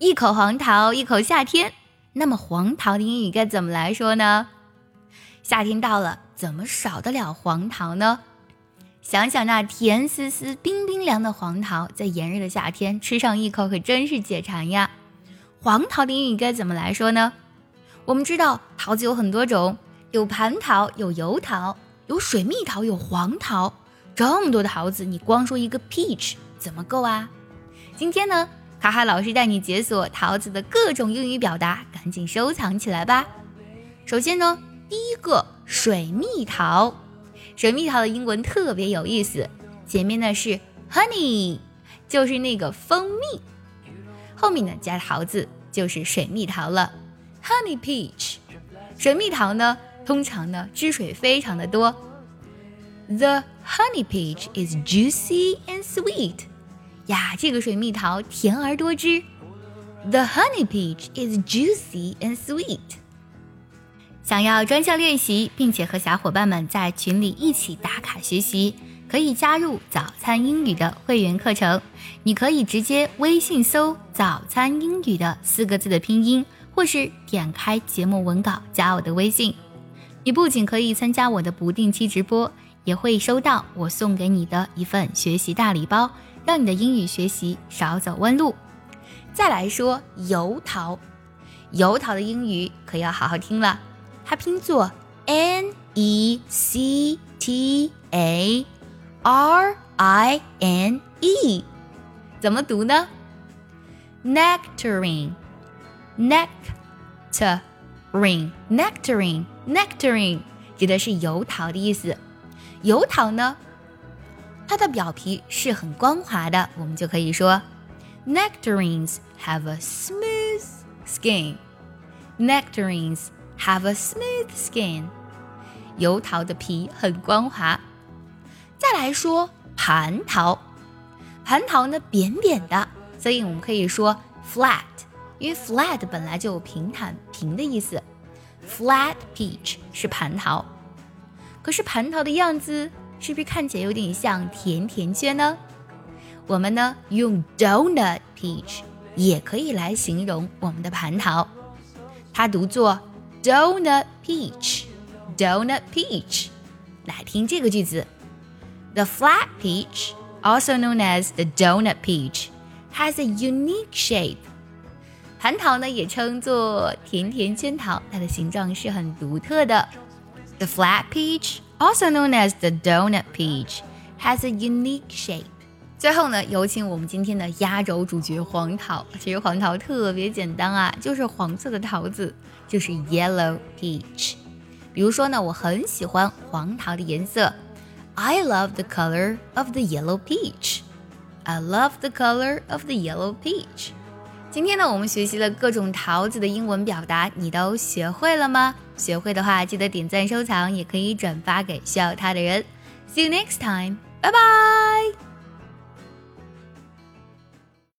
一口黄桃，一口夏天。那么黄桃的英语该怎么来说呢？夏天到了，怎么少得了黄桃呢？想想那甜丝丝、冰冰凉的黄桃，在炎热的夏天吃上一口，可真是解馋呀。黄桃的英语该怎么来说呢？我们知道桃子有很多种，有蟠桃，有油桃，有水蜜桃，有黄桃。这么多的桃子，你光说一个 peach 怎么够啊？今天呢？哈哈老师带你解锁桃子的各种英语表达，赶紧收藏起来吧。首先呢，第一个水蜜桃，水蜜桃的英文特别有意思，前面呢是 honey，就是那个蜂蜜，后面呢加桃子就是水蜜桃了，honey peach。水蜜桃呢，通常呢汁水非常的多，the honey peach is juicy and sweet。呀，这个水蜜桃甜而多汁。The honey peach is juicy and sweet。想要专项练习，并且和小伙伴们在群里一起打卡学习，可以加入“早餐英语”的会员课程。你可以直接微信搜“早餐英语”的四个字的拼音，或是点开节目文稿加我的微信。你不仅可以参加我的不定期直播，也会收到我送给你的一份学习大礼包。让你的英语学习少走弯路。再来说油桃，油桃的英语可要好好听了，它拼作 n e c t a r i n e，怎么读呢？nectarine，nectarine，nectarine，nectarine，指的是油桃的意思。油桃呢？它的表皮是很光滑的，我们就可以说，nectarines have a smooth skin。nectarines have a smooth skin。油桃的皮很光滑。再来说蟠桃，蟠桃呢扁扁的，所以我们可以说 flat，因为 flat 本来就有平坦、平的意思。flat peach 是蟠桃，可是蟠桃的样子。是不是看起来有点像甜甜圈呢？我们呢用 donut peach 也可以来形容我们的蟠桃，它读作 donut peach，donut peach。来听这个句子：The flat peach, also known as the donut peach, has a unique shape。蟠桃呢也称作甜甜圈桃，它的形状是很独特的。The flat peach also known as the donut peach, has a unique shape. 最后呢，有请我们今天的压轴主角黄桃。其实黄桃特别简单啊，就是黄色的桃子，就是 yellow peach。比如说呢，我很喜欢黄桃的颜色，I love the color of the yellow peach. I love the color of the yellow peach. 今天呢，我们学习了各种桃子的英文表达，你都学会了吗？学会的话，记得点赞收藏，也可以转发给需要它的人。See you next time，拜拜。